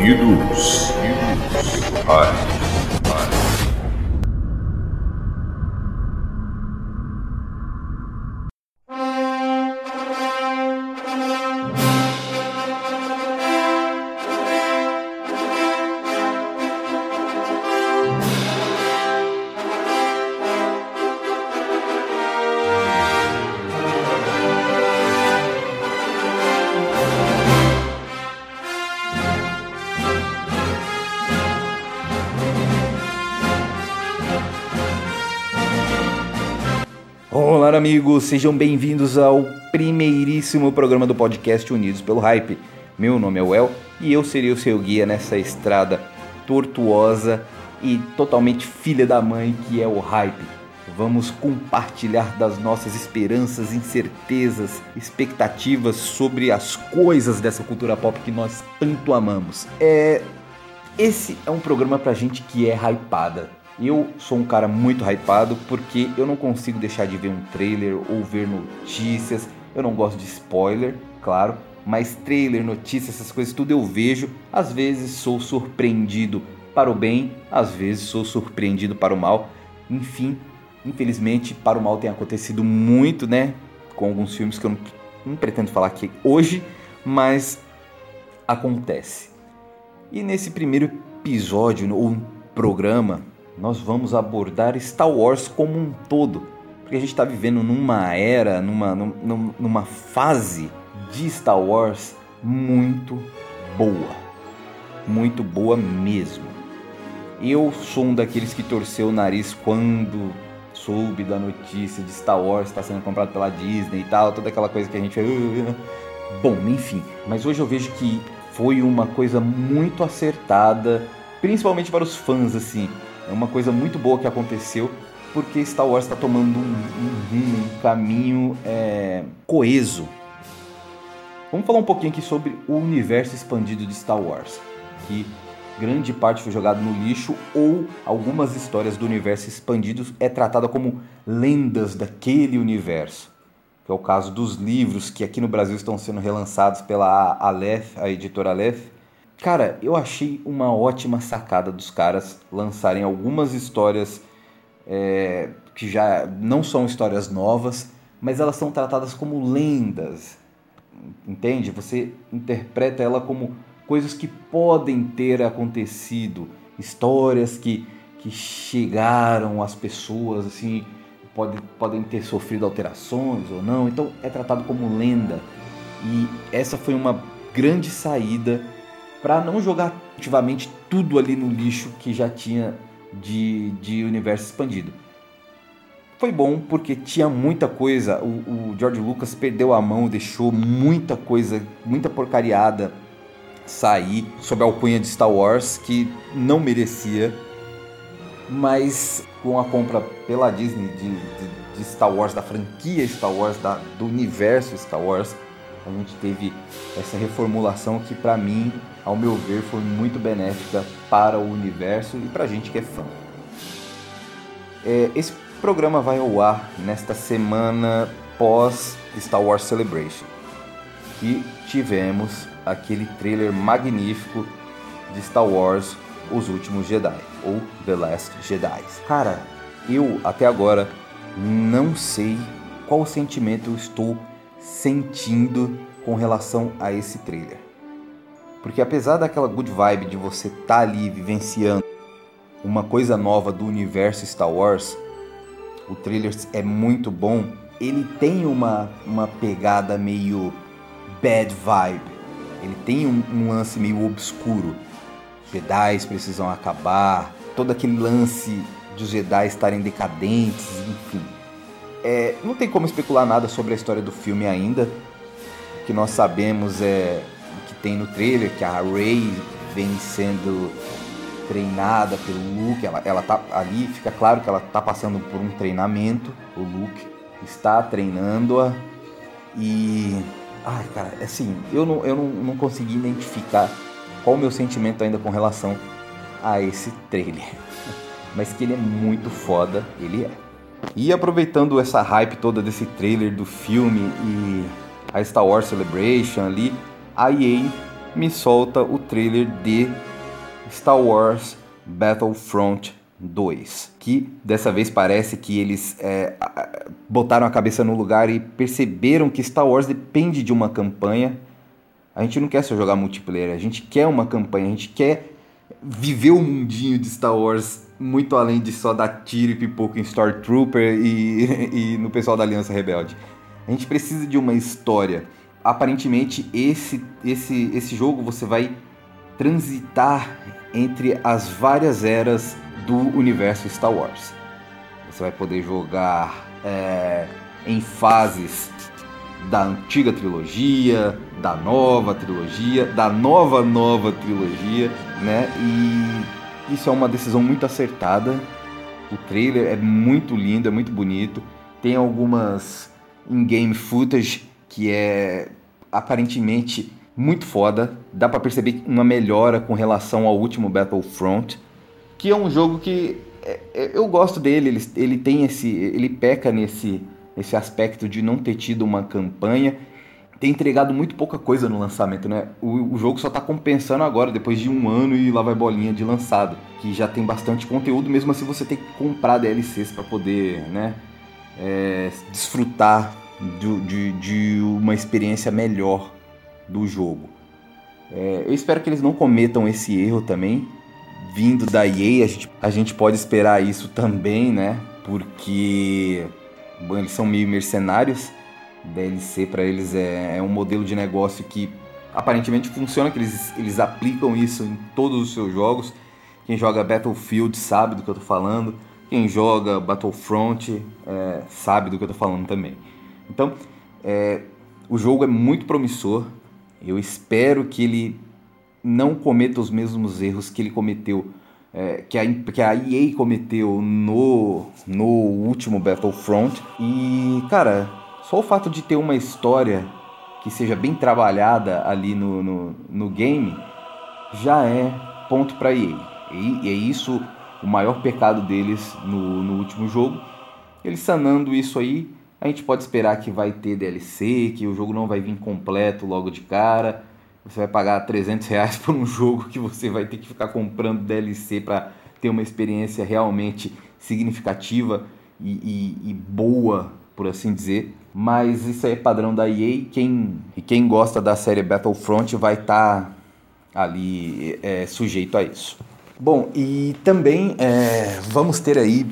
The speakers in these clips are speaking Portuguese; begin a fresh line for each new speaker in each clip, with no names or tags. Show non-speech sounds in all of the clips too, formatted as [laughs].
Unidos. Ai.
Olá, amigos, sejam bem-vindos ao primeiríssimo programa do podcast Unidos pelo Hype. Meu nome é Well e eu serei o seu guia nessa estrada tortuosa e totalmente filha da mãe que é o Hype. Vamos compartilhar das nossas esperanças, incertezas, expectativas sobre as coisas dessa cultura pop que nós tanto amamos. É... Esse é um programa pra gente que é hypada eu sou um cara muito hypado porque eu não consigo deixar de ver um trailer ou ver notícias. Eu não gosto de spoiler, claro, mas trailer, notícias, essas coisas tudo eu vejo. Às vezes sou surpreendido para o bem, às vezes sou surpreendido para o mal. Enfim, infelizmente para o mal tem acontecido muito, né? Com alguns filmes que eu não, não pretendo falar aqui hoje, mas acontece. E nesse primeiro episódio ou programa nós vamos abordar Star Wars como um todo, porque a gente está vivendo numa era, numa, numa fase de Star Wars muito boa, muito boa mesmo. Eu sou um daqueles que torceu o nariz quando soube da notícia de Star Wars estar tá sendo comprado pela Disney e tal, toda aquela coisa que a gente fez. Bom, enfim, mas hoje eu vejo que foi uma coisa muito acertada, principalmente para os fãs assim é uma coisa muito boa que aconteceu porque Star Wars está tomando um, um, um caminho é, coeso. Vamos falar um pouquinho aqui sobre o universo expandido de Star Wars, que grande parte foi jogado no lixo ou algumas histórias do universo expandido é tratada como lendas daquele universo. Que é o caso dos livros que aqui no Brasil estão sendo relançados pela Aleph, a editora Aleph, Cara, eu achei uma ótima sacada dos caras lançarem algumas histórias é, que já não são histórias novas, mas elas são tratadas como lendas. Entende? Você interpreta ela como coisas que podem ter acontecido, histórias que, que chegaram às pessoas, assim, pode, podem ter sofrido alterações ou não. Então é tratado como lenda. E essa foi uma grande saída para não jogar ativamente tudo ali no lixo que já tinha de, de universo expandido. Foi bom porque tinha muita coisa, o, o George Lucas perdeu a mão, deixou muita coisa, muita porcariada sair sob a alcunha de Star Wars que não merecia, mas com a compra pela Disney de, de, de Star Wars, da franquia Star Wars, da, do universo Star Wars, gente teve essa reformulação que para mim, ao meu ver, foi muito benéfica para o universo e para a gente que é fã. É, esse programa vai ao ar nesta semana pós Star Wars Celebration e tivemos aquele trailer magnífico de Star Wars Os Últimos Jedi ou The Last Jedi. Cara, eu até agora não sei qual sentimento eu estou sentindo com relação a esse trailer. Porque apesar daquela good vibe de você estar tá ali vivenciando uma coisa nova do universo Star Wars, o trailer é muito bom. Ele tem uma, uma pegada meio bad vibe. Ele tem um, um lance meio obscuro. Jedi precisam acabar, todo aquele lance de os Jedi estarem decadentes, enfim. É, não tem como especular nada sobre a história do filme ainda. O que nós sabemos é o que tem no trailer, que a Rey vem sendo treinada pelo Luke, ela, ela tá ali, fica claro que ela tá passando por um treinamento, o Luke está treinando-a e ai cara, assim, eu não, eu não, não consegui identificar qual o meu sentimento ainda com relação a esse trailer. [laughs] Mas que ele é muito foda, ele é. E aproveitando essa hype toda desse trailer do filme e a Star Wars Celebration ali, a EA me solta o trailer de Star Wars Battlefront 2, que dessa vez parece que eles é, botaram a cabeça no lugar e perceberam que Star Wars depende de uma campanha. A gente não quer só jogar multiplayer, a gente quer uma campanha, a gente quer viver o mundinho de Star Wars muito além de só dar tiro e pipoco em Stormtrooper e, [laughs] e no pessoal da Aliança Rebelde. A gente precisa de uma história. Aparentemente, esse, esse, esse jogo você vai transitar entre as várias eras do universo Star Wars. Você vai poder jogar é, em fases da antiga trilogia, da nova trilogia, da nova nova trilogia, né? E isso é uma decisão muito acertada. O trailer é muito lindo, é muito bonito. Tem algumas in-game footage que é aparentemente muito foda. Dá para perceber uma melhora com relação ao último Battlefront, que é um jogo que é, é, eu gosto dele. Ele, tem esse, ele peca nesse, nesse aspecto de não ter tido uma campanha, tem entregado muito pouca coisa no lançamento, né? O, o jogo só tá compensando agora, depois de um ano e lá vai bolinha de lançado, que já tem bastante conteúdo, mesmo assim você tem que comprar DLCs para poder, né? É, desfrutar de, de, de uma experiência melhor do jogo. É, eu espero que eles não cometam esse erro também. Vindo da EA, a gente, a gente pode esperar isso também, né? Porque bom, eles são meio mercenários. DLC para eles é, é, um modelo de negócio que aparentemente funciona, que eles, eles aplicam isso em todos os seus jogos. Quem joga Battlefield sabe do que eu tô falando. Quem joga Battlefront é, sabe do que eu tô falando também. Então, é, o jogo é muito promissor. Eu espero que ele não cometa os mesmos erros que ele cometeu, é, que, a, que a EA cometeu no, no último Battlefront. E, cara, só o fato de ter uma história que seja bem trabalhada ali no, no, no game já é ponto para EA. E, e é isso o maior pecado deles no, no último jogo. Eles sanando isso aí, a gente pode esperar que vai ter DLC, que o jogo não vai vir completo logo de cara. Você vai pagar 300 reais por um [laughs] jogo que você vai ter que ficar comprando DLC para ter uma experiência realmente significativa e, e, e, boa, por assim dizer. Mas isso é padrão da EA. Quem, e quem gosta da série Battlefront vai estar tá ali é, sujeito a isso. Bom, e também é, vamos ter aí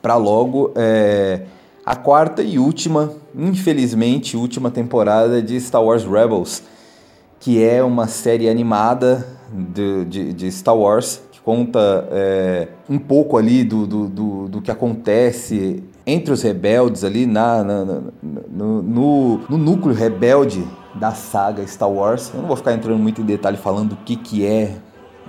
para logo. É, a quarta e última, infelizmente, última temporada de Star Wars Rebels, que é uma série animada de, de, de Star Wars, que conta é, um pouco ali do, do, do, do, que acontece entre os rebeldes ali na, na, na no, no, no núcleo rebelde da saga Star Wars. Eu não vou ficar entrando muito em detalhe falando o que, que é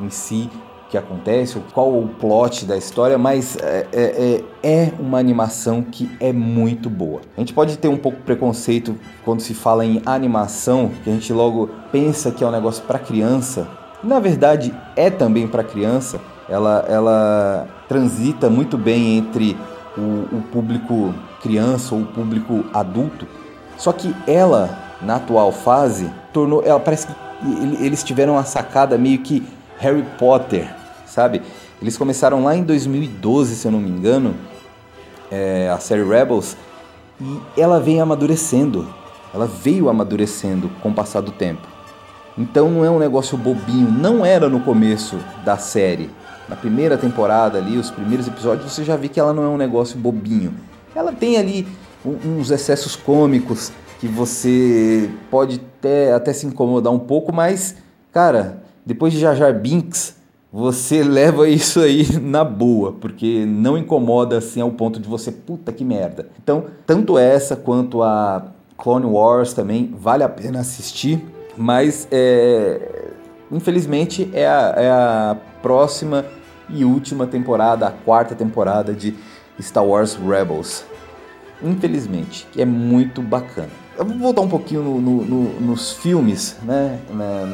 em si, que acontece, qual o plot da história, mas é, é, é, é, uma animação que é muito boa. A gente pode ter um pouco preconceito quando se fala em animação, que a gente logo pensa que é um negócio para criança. Na verdade, é também para criança. Ela, ela transita muito bem entre o, o público criança ou o público adulto. Só que ela, na atual fase, tornou. Ela parece que eles tiveram uma sacada meio que Harry Potter sabe? Eles começaram lá em 2012, se eu não me engano, é, a série Rebels, e ela vem amadurecendo. Ela veio amadurecendo com o passar do tempo. Então não é um negócio bobinho, não era no começo da série. Na primeira temporada ali, os primeiros episódios, você já vê que ela não é um negócio bobinho. Ela tem ali uns excessos cômicos que você pode até, até se incomodar um pouco, mas, cara, depois de Jar Jar Binks, você [laughs] leva isso aí na boa, porque não incomoda assim ao ponto de você, puta que merda. Então, tanto essa quanto a Clone Wars também vale a pena assistir, mas é, infelizmente é a, é a próxima e última temporada, a quarta temporada de Star Wars Rebels. Infelizmente, que é muito bacana. Eu vou voltar um pouquinho no, no, no, nos filmes, né?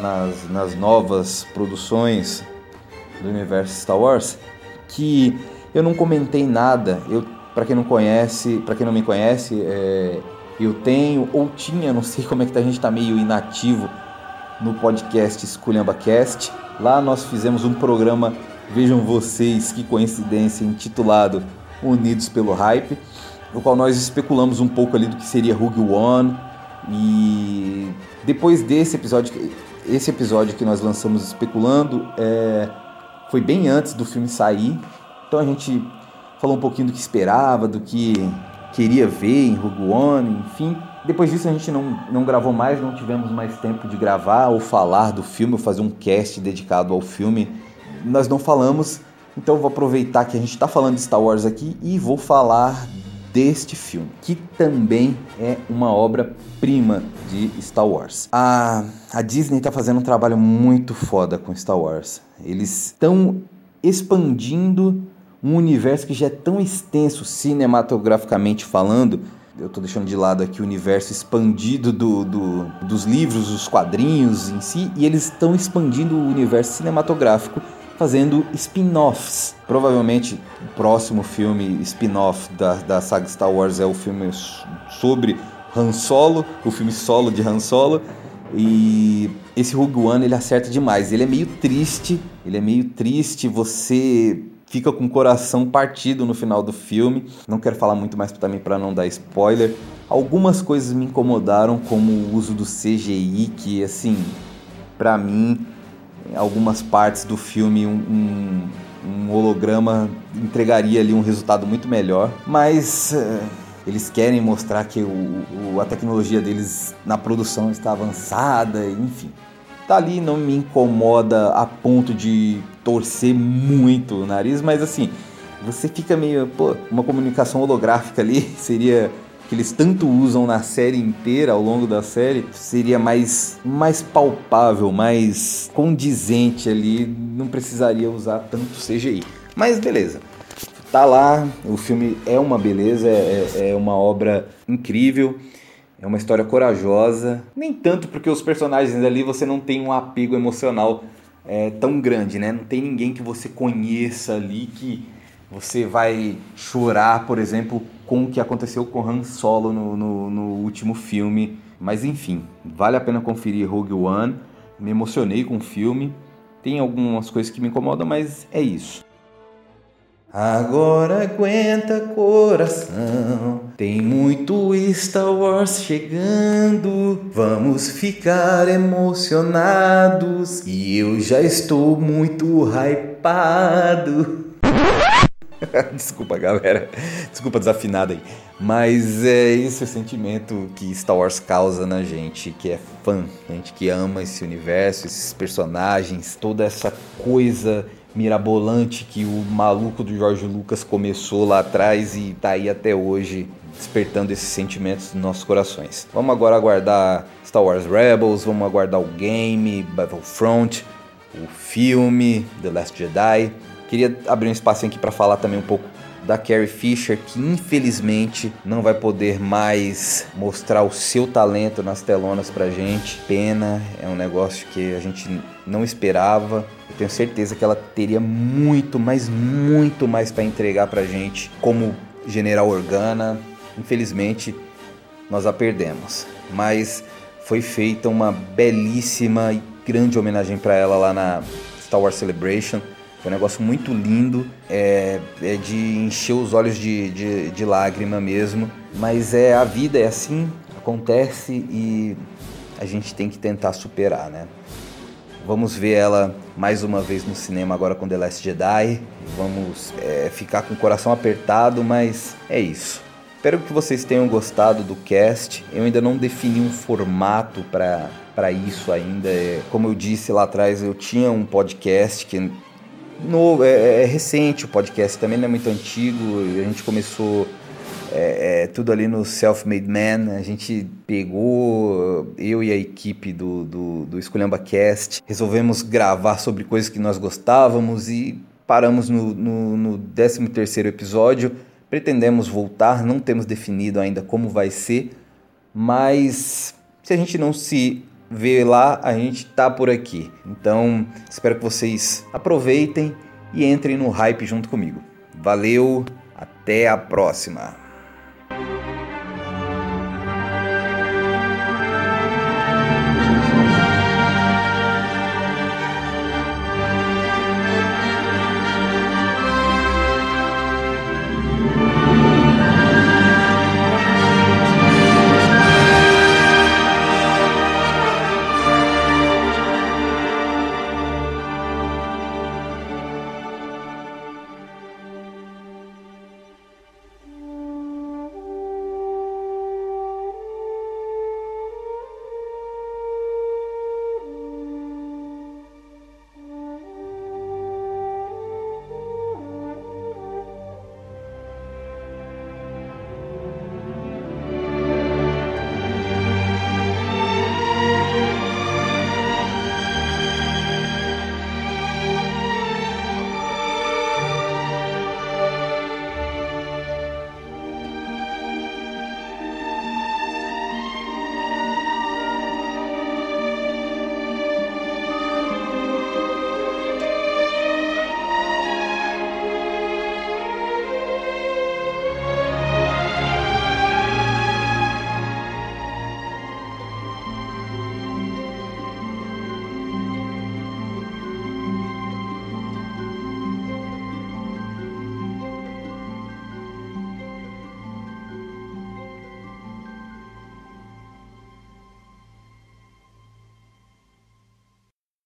nas, nas novas produções do universo Star Wars que eu não comentei nada. Eu, para quem não conhece, para quem não me conhece, é, eu tenho ou tinha, não sei [laughs] como é que tá, a gente tá meio inativo no podcast EsculhambaCast. Lá nós fizemos um programa, vejam vocês que coincidência, intitulado Unidos pelo Hype, no qual nós especulamos um pouco ali do que seria Rogue One. E depois desse episódio, esse episódio que nós lançamos especulando, é, foi bem antes do filme sair. Então a gente falou um pouquinho do que esperava, do que queria ver em Rogue One, enfim. Depois disso a gente não, não gravou mais, não tivemos mais tempo de gravar ou falar do filme, ou fazer um cast dedicado ao filme. Nós não falamos, então vou aproveitar que a gente está falando de Star Wars aqui e vou falar deste filme, que também é uma obra-prima de Star Wars. A, a Disney está fazendo um trabalho muito foda com Star Wars. Eles estão expandindo um universo que já é tão extenso cinematograficamente falando. Eu estou deixando de lado aqui o universo expandido do, do, dos livros, dos quadrinhos em si, e eles estão expandindo o universo cinematográfico fazendo spin-offs. Provavelmente o próximo filme spin-off da, da saga Star Wars é o filme sobre Han Solo, o filme solo de Han Solo. E esse Rogue One ele acerta demais. Ele é meio triste, ele é meio triste. Você fica com o coração partido no final do filme. Não quero falar muito mais também para não dar spoiler. Algumas coisas me incomodaram, como o uso do CGI, que assim, para mim em algumas partes do filme um, um, um, holograma entregaria ali um resultado muito melhor, mas uh, eles querem mostrar que o, o, a tecnologia deles na produção está avançada, enfim. Tá ali, não me incomoda a ponto de torcer muito o nariz, mas assim, você fica meio, pô, uma comunicação holográfica ali [laughs] seria que eles tanto usam na série inteira, ao longo da série, seria mais, mais palpável, mais condizente ali, não precisaria usar tanto CGI. Mas beleza, tá lá, o filme é uma beleza, é, é, é uma obra incrível. É uma história corajosa, nem tanto porque os personagens ali você não tem um apego emocional é, tão grande, né? Não tem ninguém que você conheça ali que você vai chorar, por exemplo, com o que aconteceu com Han Solo no, no, no último filme. Mas enfim, vale a pena conferir Rogue One. Me emocionei com o filme. Tem algumas coisas que me incomodam, mas é isso. Agora aguenta coração, tem muito Star Wars chegando. Vamos ficar emocionados e eu já estou muito hypado. [laughs] Desculpa, galera. Desculpa desafinada aí. Mas é esse o sentimento que Star Wars causa na gente, que é fã, gente que ama esse universo, esses personagens, toda essa coisa mirabolante que o maluco do George Lucas começou lá atrás e tá aí até hoje despertando esses sentimentos nos nossos corações. Vamos agora aguardar Star Wars Rebels, vamos aguardar o game, Battlefront, o filme The Last Jedi. Queria abrir um espaço aqui para falar também um pouco da Carrie Fisher, que infelizmente não vai poder mais mostrar o seu talento nas telonas pra gente. Pena, é um negócio que a gente não esperava. Eu tenho certeza que ela teria muito, mas muito mais para entregar pra gente como General Organa. Infelizmente, nós a perdemos. Mas foi feita uma belíssima e grande homenagem para ela lá na Star Wars Celebration é um negócio muito lindo, é, é de encher os olhos de, de, de lágrima mesmo. Mas é a vida, é assim, acontece e a gente tem que tentar superar, né? Vamos ver ela mais uma vez no cinema agora com The Last Jedi. Vamos é, ficar com o coração apertado, mas é isso. Espero que vocês tenham gostado do cast. Eu ainda não defini um formato para isso ainda. É, como eu disse lá atrás, eu tinha um podcast que novo, é, é, é, recente o podcast, também não é muito antigo. A gente começou é, é, tudo ali no Self-Made Man. A gente pegou, eu e a equipe do, do, do Escolhamba Cast, resolvemos gravar sobre coisas que nós gostávamos e paramos no, no, no 13 episódio. Pretendemos voltar, não temos definido ainda como vai ser, mas se a gente não se vê lá, a gente tá por aqui. Então, espero que vocês aproveitem e entrem no hype junto comigo. Valeu, até a próxima.